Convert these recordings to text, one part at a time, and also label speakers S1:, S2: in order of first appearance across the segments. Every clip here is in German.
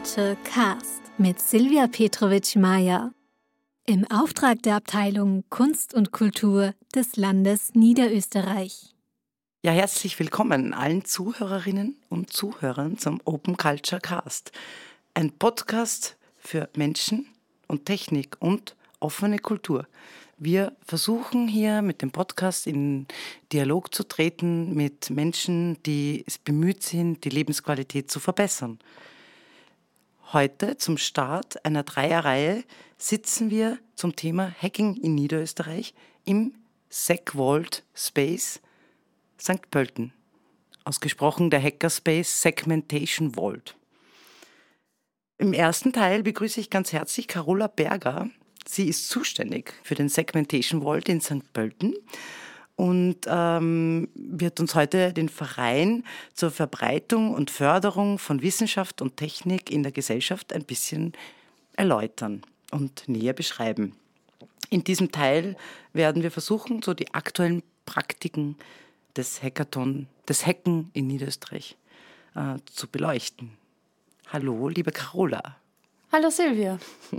S1: Culture Cast mit Silvia Petrovic-Meyer. Im Auftrag der Abteilung Kunst und Kultur des Landes Niederösterreich.
S2: Ja, herzlich willkommen allen Zuhörerinnen und Zuhörern zum Open Culture Cast. Ein Podcast für Menschen und Technik und offene Kultur. Wir versuchen hier mit dem Podcast in Dialog zu treten mit Menschen, die es bemüht sind, die Lebensqualität zu verbessern. Heute zum Start einer Dreierreihe sitzen wir zum Thema Hacking in Niederösterreich im SecVault Space St. Pölten. Ausgesprochen der Hackerspace Segmentation Vault. Im ersten Teil begrüße ich ganz herzlich Carola Berger, Sie ist zuständig für den Segmentation Vault in St. Pölten und ähm, wird uns heute den Verein zur Verbreitung und Förderung von Wissenschaft und Technik in der Gesellschaft ein bisschen erläutern und näher beschreiben. In diesem Teil werden wir versuchen, so die aktuellen Praktiken des Hackathon, des Hacken in Niederösterreich äh, zu beleuchten. Hallo, liebe Carola.
S3: Hallo Silvia.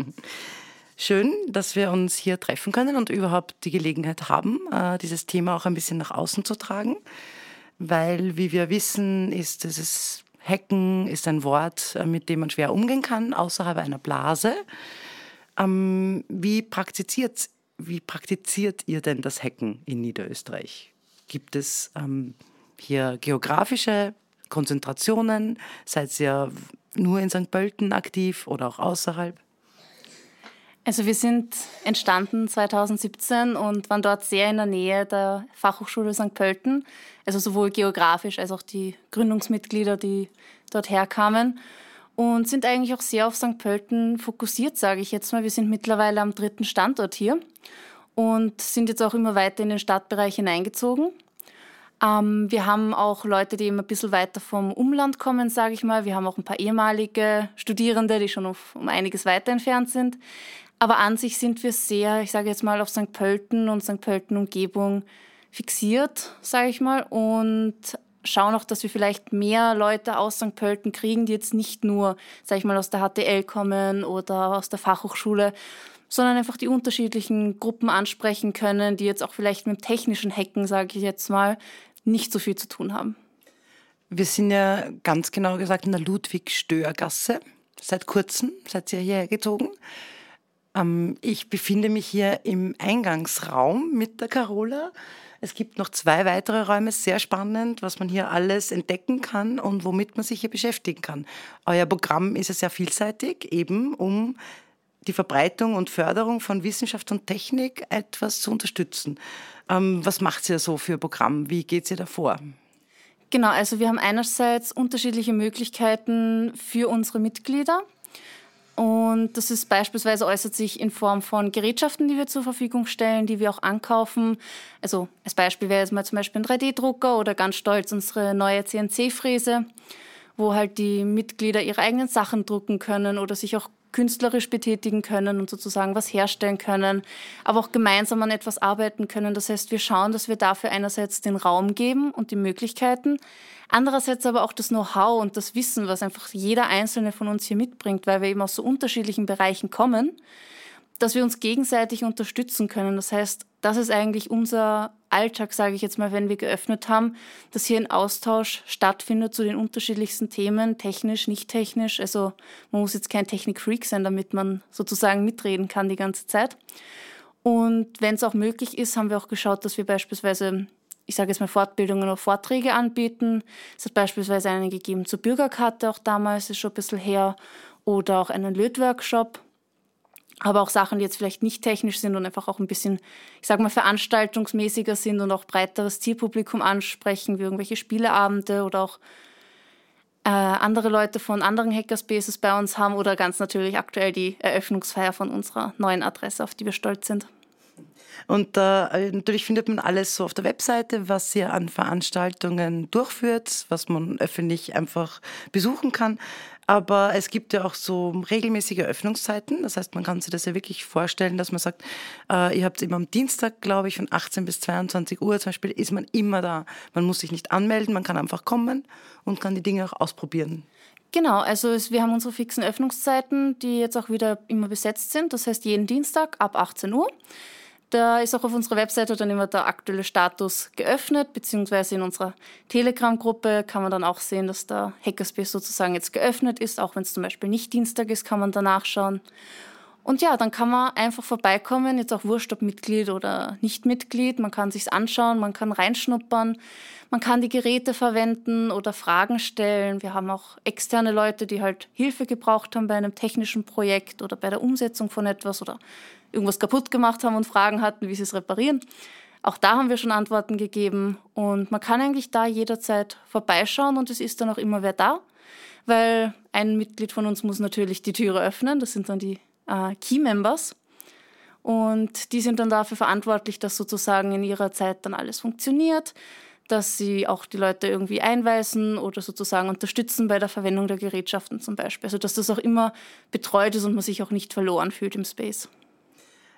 S2: Schön, dass wir uns hier treffen können und überhaupt die Gelegenheit haben, äh, dieses Thema auch ein bisschen nach außen zu tragen. Weil, wie wir wissen, ist dieses Hacken ist ein Wort, äh, mit dem man schwer umgehen kann, außerhalb einer Blase. Ähm, wie, praktiziert, wie praktiziert ihr denn das Hacken in Niederösterreich? Gibt es ähm, hier geografische Konzentrationen? Seid ihr nur in St. Pölten aktiv oder auch außerhalb?
S3: Also wir sind entstanden 2017 und waren dort sehr in der Nähe der Fachhochschule St. Pölten, also sowohl geografisch als auch die Gründungsmitglieder, die dort herkamen und sind eigentlich auch sehr auf St. Pölten fokussiert, sage ich jetzt mal. Wir sind mittlerweile am dritten Standort hier und sind jetzt auch immer weiter in den Stadtbereich hineingezogen. Ähm, wir haben auch Leute, die immer ein bisschen weiter vom Umland kommen, sage ich mal. Wir haben auch ein paar ehemalige Studierende, die schon um einiges weiter entfernt sind. Aber an sich sind wir sehr, ich sage jetzt mal, auf St. Pölten und St. Pölten Umgebung fixiert, sage ich mal, und schauen auch, dass wir vielleicht mehr Leute aus St. Pölten kriegen, die jetzt nicht nur, sage ich mal, aus der HTL kommen oder aus der Fachhochschule, sondern einfach die unterschiedlichen Gruppen ansprechen können, die jetzt auch vielleicht mit technischen Hacken, sage ich jetzt mal, nicht so viel zu tun haben.
S2: Wir sind ja ganz genau gesagt in der Ludwig-Stör-Gasse. Seit kurzem seid ihr hierher gezogen. Ähm, ich befinde mich hier im Eingangsraum mit der Carola. Es gibt noch zwei weitere Räume, sehr spannend, was man hier alles entdecken kann und womit man sich hier beschäftigen kann. Euer Programm ist ja sehr vielseitig, eben um die Verbreitung und Förderung von Wissenschaft und Technik etwas zu unterstützen. Ähm, was macht ihr so für Programm? Wie geht ihr davor?
S3: Genau, also wir haben einerseits unterschiedliche Möglichkeiten für unsere Mitglieder. Und das ist beispielsweise äußert sich in Form von Gerätschaften, die wir zur Verfügung stellen, die wir auch ankaufen. Also als Beispiel wäre jetzt mal zum Beispiel ein 3D-Drucker oder ganz stolz unsere neue CNC-Fräse, wo halt die Mitglieder ihre eigenen Sachen drucken können oder sich auch künstlerisch betätigen können und sozusagen was herstellen können, aber auch gemeinsam an etwas arbeiten können. Das heißt, wir schauen, dass wir dafür einerseits den Raum geben und die Möglichkeiten, andererseits aber auch das Know-how und das Wissen, was einfach jeder einzelne von uns hier mitbringt, weil wir eben aus so unterschiedlichen Bereichen kommen dass wir uns gegenseitig unterstützen können. Das heißt, das ist eigentlich unser Alltag, sage ich jetzt mal, wenn wir geöffnet haben, dass hier ein Austausch stattfindet zu den unterschiedlichsten Themen, technisch, nicht technisch. Also man muss jetzt kein Technikfreak sein, damit man sozusagen mitreden kann die ganze Zeit. Und wenn es auch möglich ist, haben wir auch geschaut, dass wir beispielsweise, ich sage jetzt mal, Fortbildungen oder Vorträge anbieten. Es hat beispielsweise einen gegeben zur Bürgerkarte, auch damals ist schon ein bisschen her, oder auch einen Lötworkshop aber auch Sachen, die jetzt vielleicht nicht technisch sind und einfach auch ein bisschen, ich sage mal, veranstaltungsmäßiger sind und auch breiteres Zielpublikum ansprechen, wie irgendwelche Spieleabende oder auch äh, andere Leute von anderen Hackerspaces bei uns haben oder ganz natürlich aktuell die Eröffnungsfeier von unserer neuen Adresse, auf die wir stolz sind.
S2: Und äh, natürlich findet man alles so auf der Webseite, was ihr an Veranstaltungen durchführt, was man öffentlich einfach besuchen kann. Aber es gibt ja auch so regelmäßige Öffnungszeiten. Das heißt, man kann sich das ja wirklich vorstellen, dass man sagt, äh, ihr habt immer am Dienstag, glaube ich, von 18 bis 22 Uhr zum Beispiel, ist man immer da. Man muss sich nicht anmelden, man kann einfach kommen und kann die Dinge auch ausprobieren.
S3: Genau, also es, wir haben unsere fixen Öffnungszeiten, die jetzt auch wieder immer besetzt sind. Das heißt, jeden Dienstag ab 18 Uhr. Da ist auch auf unserer Webseite dann immer der aktuelle Status geöffnet, beziehungsweise in unserer Telegram-Gruppe kann man dann auch sehen, dass der Hackerspace sozusagen jetzt geöffnet ist. Auch wenn es zum Beispiel nicht Dienstag ist, kann man da nachschauen. Und ja, dann kann man einfach vorbeikommen, jetzt auch wurscht, ob Mitglied oder nicht Mitglied. Man kann sich's anschauen, man kann reinschnuppern, man kann die Geräte verwenden oder Fragen stellen. Wir haben auch externe Leute, die halt Hilfe gebraucht haben bei einem technischen Projekt oder bei der Umsetzung von etwas oder irgendwas kaputt gemacht haben und Fragen hatten, wie sie es reparieren. Auch da haben wir schon Antworten gegeben und man kann eigentlich da jederzeit vorbeischauen und es ist dann auch immer wer da, weil ein Mitglied von uns muss natürlich die Türe öffnen, das sind dann die äh, Key Members und die sind dann dafür verantwortlich, dass sozusagen in ihrer Zeit dann alles funktioniert, dass sie auch die Leute irgendwie einweisen oder sozusagen unterstützen bei der Verwendung der Gerätschaften zum Beispiel. Also dass das auch immer betreut ist und man sich auch nicht verloren fühlt im Space.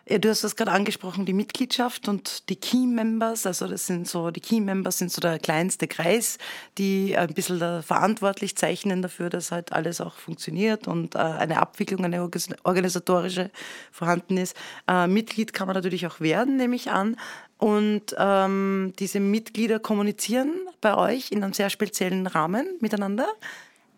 S2: Ja, du hast das gerade angesprochen, die Mitgliedschaft und die Key Members. Also das sind so, die Key Members sind so der kleinste Kreis, die ein bisschen verantwortlich zeichnen dafür, dass halt alles auch funktioniert und äh, eine Abwicklung, eine organisatorische vorhanden ist. Äh, Mitglied kann man natürlich auch werden, nehme ich an. Und ähm, diese Mitglieder kommunizieren bei euch in einem sehr speziellen Rahmen miteinander.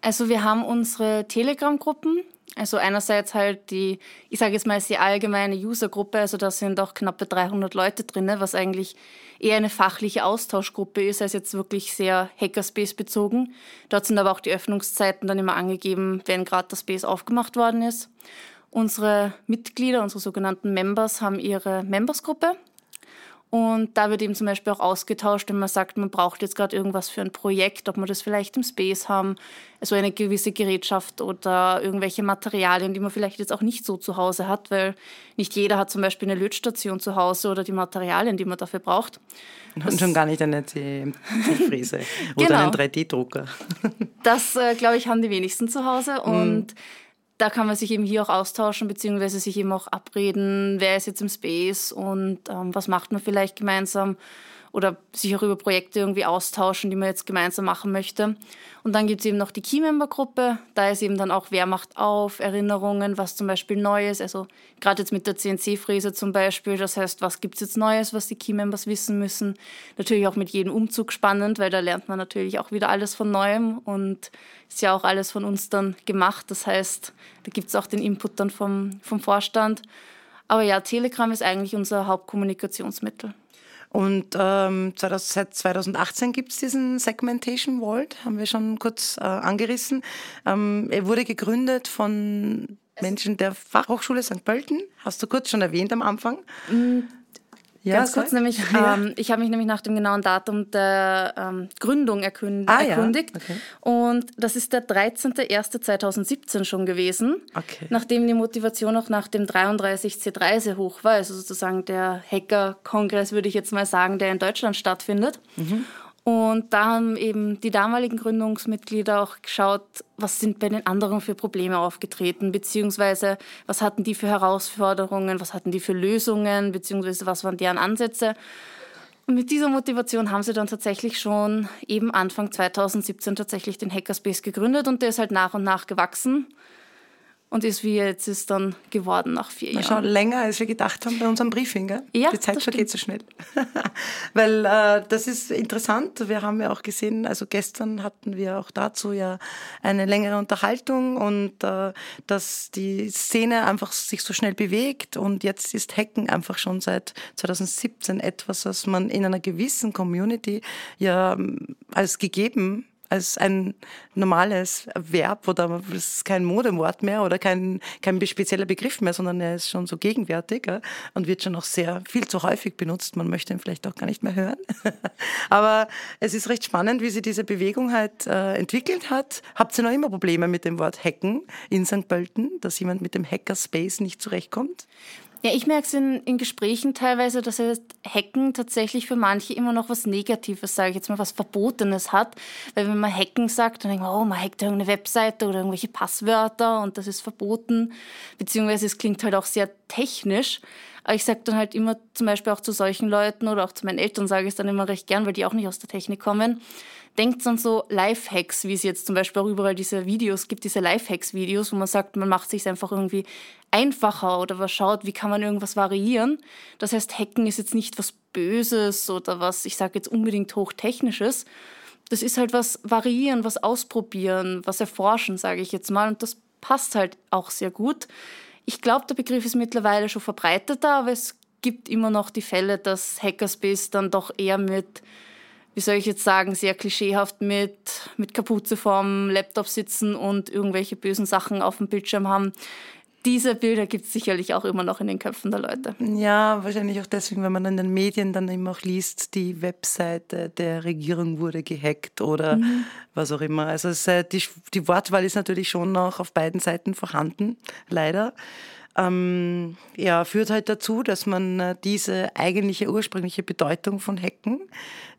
S3: Also wir haben unsere Telegram-Gruppen, also einerseits halt die, ich sage jetzt mal, die allgemeine Usergruppe, also da sind auch knappe 300 Leute drin, was eigentlich eher eine fachliche Austauschgruppe ist, als jetzt wirklich sehr Hackerspace bezogen. Dort sind aber auch die Öffnungszeiten dann immer angegeben, wenn gerade das Space aufgemacht worden ist. Unsere Mitglieder, unsere sogenannten Members, haben ihre Membersgruppe. Und da wird eben zum Beispiel auch ausgetauscht, wenn man sagt, man braucht jetzt gerade irgendwas für ein Projekt, ob man das vielleicht im Space haben, also eine gewisse Gerätschaft oder irgendwelche Materialien, die man vielleicht jetzt auch nicht so zu Hause hat, weil nicht jeder hat zum Beispiel eine Lötstation zu Hause oder die Materialien, die man dafür braucht.
S2: Und schon gar nicht eine CNC-Fräse oder genau. einen 3D-Drucker.
S3: das, äh, glaube ich, haben die wenigsten zu Hause und mm da kann man sich eben hier auch austauschen, beziehungsweise sich eben auch abreden, wer ist jetzt im Space und ähm, was macht man vielleicht gemeinsam oder sich auch über Projekte irgendwie austauschen, die man jetzt gemeinsam machen möchte. Und dann gibt es eben noch die Key-Member-Gruppe. Da ist eben dann auch, wer macht auf, Erinnerungen, was zum Beispiel Neues, also gerade jetzt mit der CNC-Fräse zum Beispiel. Das heißt, was gibt es jetzt Neues, was die Key-Members wissen müssen. Natürlich auch mit jedem Umzug spannend, weil da lernt man natürlich auch wieder alles von Neuem und ist ja auch alles von uns dann gemacht. Das heißt, da gibt es auch den Input dann vom, vom Vorstand. Aber ja, Telegram ist eigentlich unser Hauptkommunikationsmittel.
S2: Und ähm, seit 2018 gibt es diesen Segmentation Vault, haben wir schon kurz äh, angerissen. Ähm, er wurde gegründet von Menschen der Fachhochschule St. Pölten, hast du kurz schon erwähnt am Anfang.
S3: Ja, Ganz kurz, nämlich, ähm, ich habe mich nämlich nach dem genauen Datum der ähm, Gründung erkund ah, erkundigt. Ja? Okay. Und das ist der 13.01.2017 schon gewesen, okay. nachdem die Motivation auch nach dem 33C3 sehr hoch war, also sozusagen der Hacker-Kongress, würde ich jetzt mal sagen, der in Deutschland stattfindet. Mhm. Und da haben eben die damaligen Gründungsmitglieder auch geschaut, was sind bei den anderen für Probleme aufgetreten, beziehungsweise was hatten die für Herausforderungen, was hatten die für Lösungen, beziehungsweise was waren deren Ansätze. Und mit dieser Motivation haben sie dann tatsächlich schon eben Anfang 2017 tatsächlich den Hackerspace gegründet und der ist halt nach und nach gewachsen und ist wie jetzt ist dann geworden nach vier Jahren.
S2: Schon länger, als wir gedacht haben bei unserem Briefing. Gell?
S3: Ja,
S2: Die Zeit vergeht so schnell. Weil äh, das ist interessant. Wir haben ja auch gesehen, also gestern hatten wir auch dazu ja eine längere Unterhaltung und äh, dass die Szene einfach sich so schnell bewegt und jetzt ist Hacken einfach schon seit 2017 etwas, was man in einer gewissen Community ja ähm, als gegeben als ein normales Verb oder es ist kein Modewort mehr oder kein, kein spezieller Begriff mehr, sondern er ist schon so gegenwärtig ja, und wird schon auch sehr viel zu häufig benutzt. Man möchte ihn vielleicht auch gar nicht mehr hören. Aber es ist recht spannend, wie sich diese Bewegung halt äh, entwickelt hat. Habt ihr noch immer Probleme mit dem Wort Hacken in St. Pölten, dass jemand mit dem Hackerspace nicht zurechtkommt?
S3: Ja, ich merke es in, in Gesprächen teilweise, dass Hacken tatsächlich für manche immer noch was Negatives, sage ich jetzt mal, was Verbotenes hat. Weil wenn man Hacken sagt, dann denkt man, oh, man hackt irgendeine Webseite oder irgendwelche Passwörter und das ist verboten. Beziehungsweise es klingt halt auch sehr technisch. Aber ich sage dann halt immer zum Beispiel auch zu solchen Leuten oder auch zu meinen Eltern sage ich es dann immer recht gern, weil die auch nicht aus der Technik kommen denkt an so Lifehacks, wie es jetzt zum Beispiel auch überall diese Videos gibt, diese Lifehacks-Videos, wo man sagt, man macht sich einfach irgendwie einfacher oder was schaut, wie kann man irgendwas variieren. Das heißt, Hacken ist jetzt nicht was Böses oder was, ich sage jetzt unbedingt hochtechnisches. Das ist halt was variieren, was ausprobieren, was erforschen, sage ich jetzt mal. Und das passt halt auch sehr gut. Ich glaube, der Begriff ist mittlerweile schon verbreiteter, aber es gibt immer noch die Fälle, dass Hackerspace dann doch eher mit wie soll ich jetzt sagen, sehr klischeehaft mit, mit Kapuze vorm Laptop sitzen und irgendwelche bösen Sachen auf dem Bildschirm haben. Diese Bilder gibt es sicherlich auch immer noch in den Köpfen der Leute.
S2: Ja, wahrscheinlich auch deswegen, wenn man in den Medien dann immer auch liest, die Webseite der Regierung wurde gehackt oder mhm. was auch immer. Also es, die, die Wortwahl ist natürlich schon noch auf beiden Seiten vorhanden, leider ähm, ja, führt halt dazu, dass man äh, diese eigentliche ursprüngliche Bedeutung von Hacken,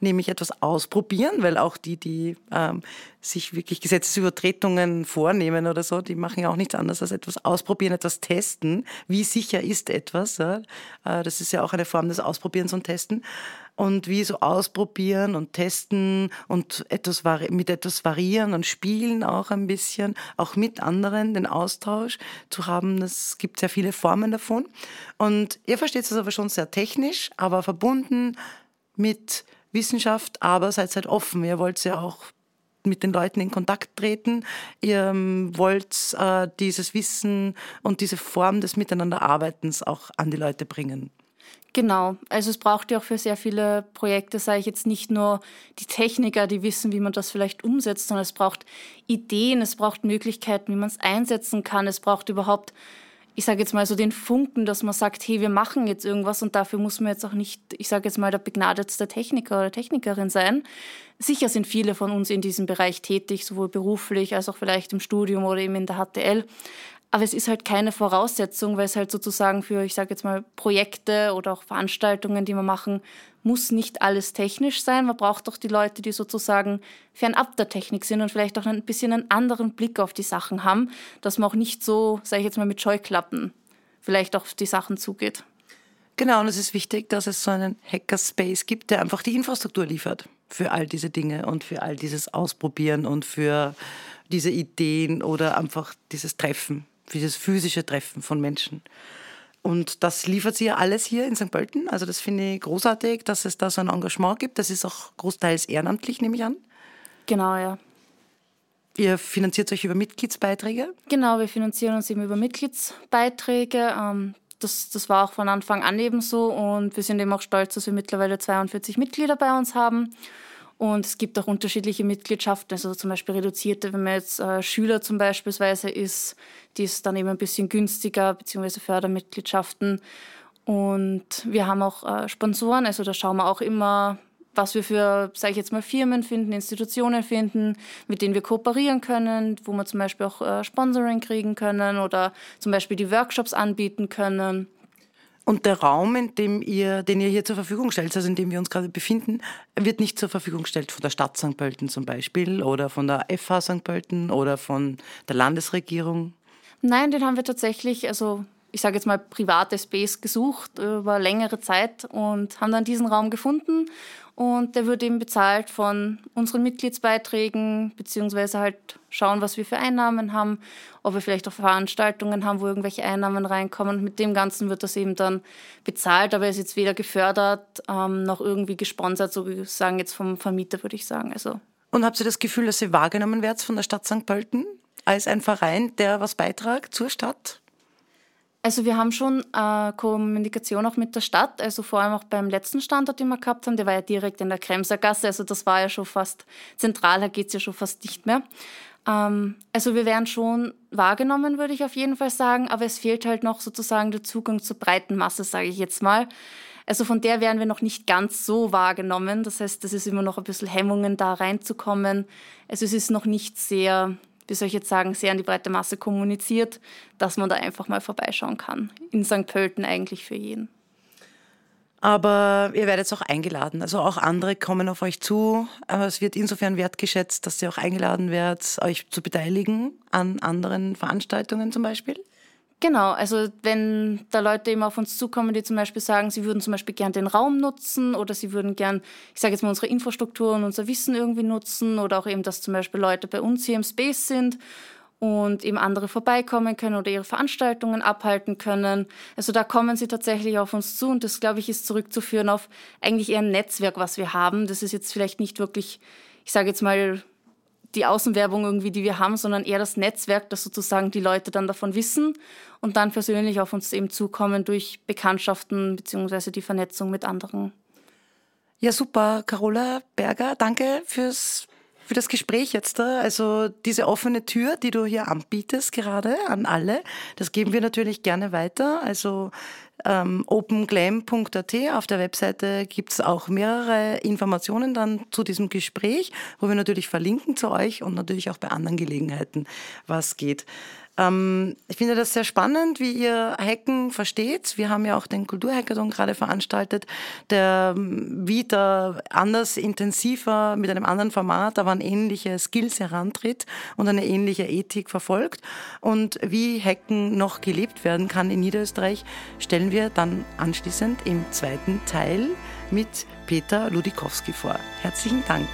S2: nämlich etwas ausprobieren, weil auch die, die ähm, sich wirklich Gesetzesübertretungen vornehmen oder so, die machen ja auch nichts anderes als etwas ausprobieren, etwas testen. Wie sicher ist etwas? Ja? Äh, das ist ja auch eine Form des Ausprobierens und Testen und wie so ausprobieren und testen und etwas mit etwas variieren und spielen auch ein bisschen, auch mit anderen den Austausch zu haben. Es gibt sehr viele Formen davon. Und ihr versteht es aber schon sehr technisch, aber verbunden mit Wissenschaft, aber seid halt offen. Ihr wollt ja auch mit den Leuten in Kontakt treten. Ihr ähm, wollt äh, dieses Wissen und diese Form des Miteinanderarbeitens auch an die Leute bringen.
S3: Genau, also es braucht ja auch für sehr viele Projekte, sage ich jetzt nicht nur die Techniker, die wissen, wie man das vielleicht umsetzt, sondern es braucht Ideen, es braucht Möglichkeiten, wie man es einsetzen kann, es braucht überhaupt, ich sage jetzt mal so den Funken, dass man sagt, hey, wir machen jetzt irgendwas und dafür muss man jetzt auch nicht, ich sage jetzt mal, der begnadetste Techniker oder Technikerin sein. Sicher sind viele von uns in diesem Bereich tätig, sowohl beruflich als auch vielleicht im Studium oder eben in der HTL. Aber es ist halt keine Voraussetzung, weil es halt sozusagen für, ich sage jetzt mal, Projekte oder auch Veranstaltungen, die wir machen, muss nicht alles technisch sein. Man braucht doch die Leute, die sozusagen fernab der Technik sind und vielleicht auch ein bisschen einen anderen Blick auf die Sachen haben, dass man auch nicht so, sage ich jetzt mal, mit Scheuklappen vielleicht auf die Sachen zugeht.
S2: Genau, und es ist wichtig, dass es so einen Hackerspace gibt, der einfach die Infrastruktur liefert für all diese Dinge und für all dieses Ausprobieren und für diese Ideen oder einfach dieses Treffen für das physische Treffen von Menschen. Und das liefert sie ja alles hier in St. Pölten. Also das finde ich großartig, dass es da so ein Engagement gibt. Das ist auch großteils ehrenamtlich, nehme ich an.
S3: Genau, ja.
S2: Ihr finanziert euch über Mitgliedsbeiträge?
S3: Genau, wir finanzieren uns eben über Mitgliedsbeiträge. Ähm, das, das war auch von Anfang an eben so und wir sind eben auch stolz, dass wir mittlerweile 42 Mitglieder bei uns haben und es gibt auch unterschiedliche Mitgliedschaften, also zum Beispiel reduzierte, wenn man jetzt äh, Schüler zum Beispiel ist, die ist dann eben ein bisschen günstiger, beziehungsweise Fördermitgliedschaften. Und wir haben auch äh, Sponsoren, also da schauen wir auch immer, was wir für, sage ich jetzt mal, Firmen finden, Institutionen finden, mit denen wir kooperieren können, wo wir zum Beispiel auch äh, Sponsoring kriegen können oder zum Beispiel die Workshops anbieten können.
S2: Und der Raum, in dem ihr, den ihr hier zur Verfügung stellt, also in dem wir uns gerade befinden, wird nicht zur Verfügung gestellt von der Stadt St. Pölten zum Beispiel oder von der FH St. Pölten oder von der Landesregierung?
S3: Nein, den haben wir tatsächlich, also ich sage jetzt mal private Space gesucht über längere Zeit und haben dann diesen Raum gefunden und der wird eben bezahlt von unseren Mitgliedsbeiträgen, beziehungsweise halt schauen, was wir für Einnahmen haben, ob wir vielleicht auch Veranstaltungen haben, wo irgendwelche Einnahmen reinkommen. Mit dem Ganzen wird das eben dann bezahlt, aber er ist jetzt weder gefördert ähm, noch irgendwie gesponsert, sozusagen jetzt vom Vermieter, würde ich sagen. Also.
S2: Und habt ihr das Gefühl, dass ihr wahrgenommen werdet von der Stadt St. Pölten als ein Verein, der was beitragt zur Stadt?
S3: Also wir haben schon äh, Kommunikation auch mit der Stadt, also vor allem auch beim letzten Standort, den wir gehabt haben, der war ja direkt in der Kremser Gasse, also das war ja schon fast zentral, da geht es ja schon fast nicht mehr. Ähm, also wir werden schon wahrgenommen, würde ich auf jeden Fall sagen, aber es fehlt halt noch sozusagen der Zugang zur breiten Masse, sage ich jetzt mal. Also von der werden wir noch nicht ganz so wahrgenommen. Das heißt, das ist immer noch ein bisschen Hemmungen, da reinzukommen. Also es ist noch nicht sehr wie soll ich jetzt sagen, sehr an die breite Masse kommuniziert, dass man da einfach mal vorbeischauen kann. In St. Pölten eigentlich für jeden.
S2: Aber ihr werdet auch eingeladen. Also auch andere kommen auf euch zu. Aber es wird insofern wertgeschätzt, dass ihr auch eingeladen werdet, euch zu beteiligen an anderen Veranstaltungen zum Beispiel.
S3: Genau, also wenn da Leute eben auf uns zukommen, die zum Beispiel sagen, sie würden zum Beispiel gern den Raum nutzen oder sie würden gern, ich sage jetzt mal, unsere Infrastruktur und unser Wissen irgendwie nutzen oder auch eben, dass zum Beispiel Leute bei uns hier im Space sind und eben andere vorbeikommen können oder ihre Veranstaltungen abhalten können. Also da kommen sie tatsächlich auf uns zu und das, glaube ich, ist zurückzuführen auf eigentlich eher ein Netzwerk, was wir haben. Das ist jetzt vielleicht nicht wirklich, ich sage jetzt mal, die Außenwerbung irgendwie, die wir haben, sondern eher das Netzwerk, dass sozusagen die Leute dann davon wissen und dann persönlich auf uns eben zukommen durch Bekanntschaften beziehungsweise die Vernetzung mit anderen.
S2: Ja, super. Carola Berger, danke fürs für das Gespräch jetzt da. Also diese offene Tür, die du hier anbietest gerade an alle, das geben wir natürlich gerne weiter. Also ähm, openglam.at auf der Webseite gibt es auch mehrere Informationen dann zu diesem Gespräch, wo wir natürlich verlinken zu euch und natürlich auch bei anderen Gelegenheiten, was geht. Ähm, ich finde das sehr spannend, wie ihr Hacken versteht. Wir haben ja auch den Kulturhackathon gerade veranstaltet, der ähm, wieder anders, intensiver, mit einem anderen Format, aber an ähnliche Skills herantritt und eine ähnliche Ethik verfolgt. Und wie Hacken noch gelebt werden kann in Niederösterreich, stellen wir dann anschließend im zweiten Teil mit Peter Ludikowski vor. Herzlichen Dank.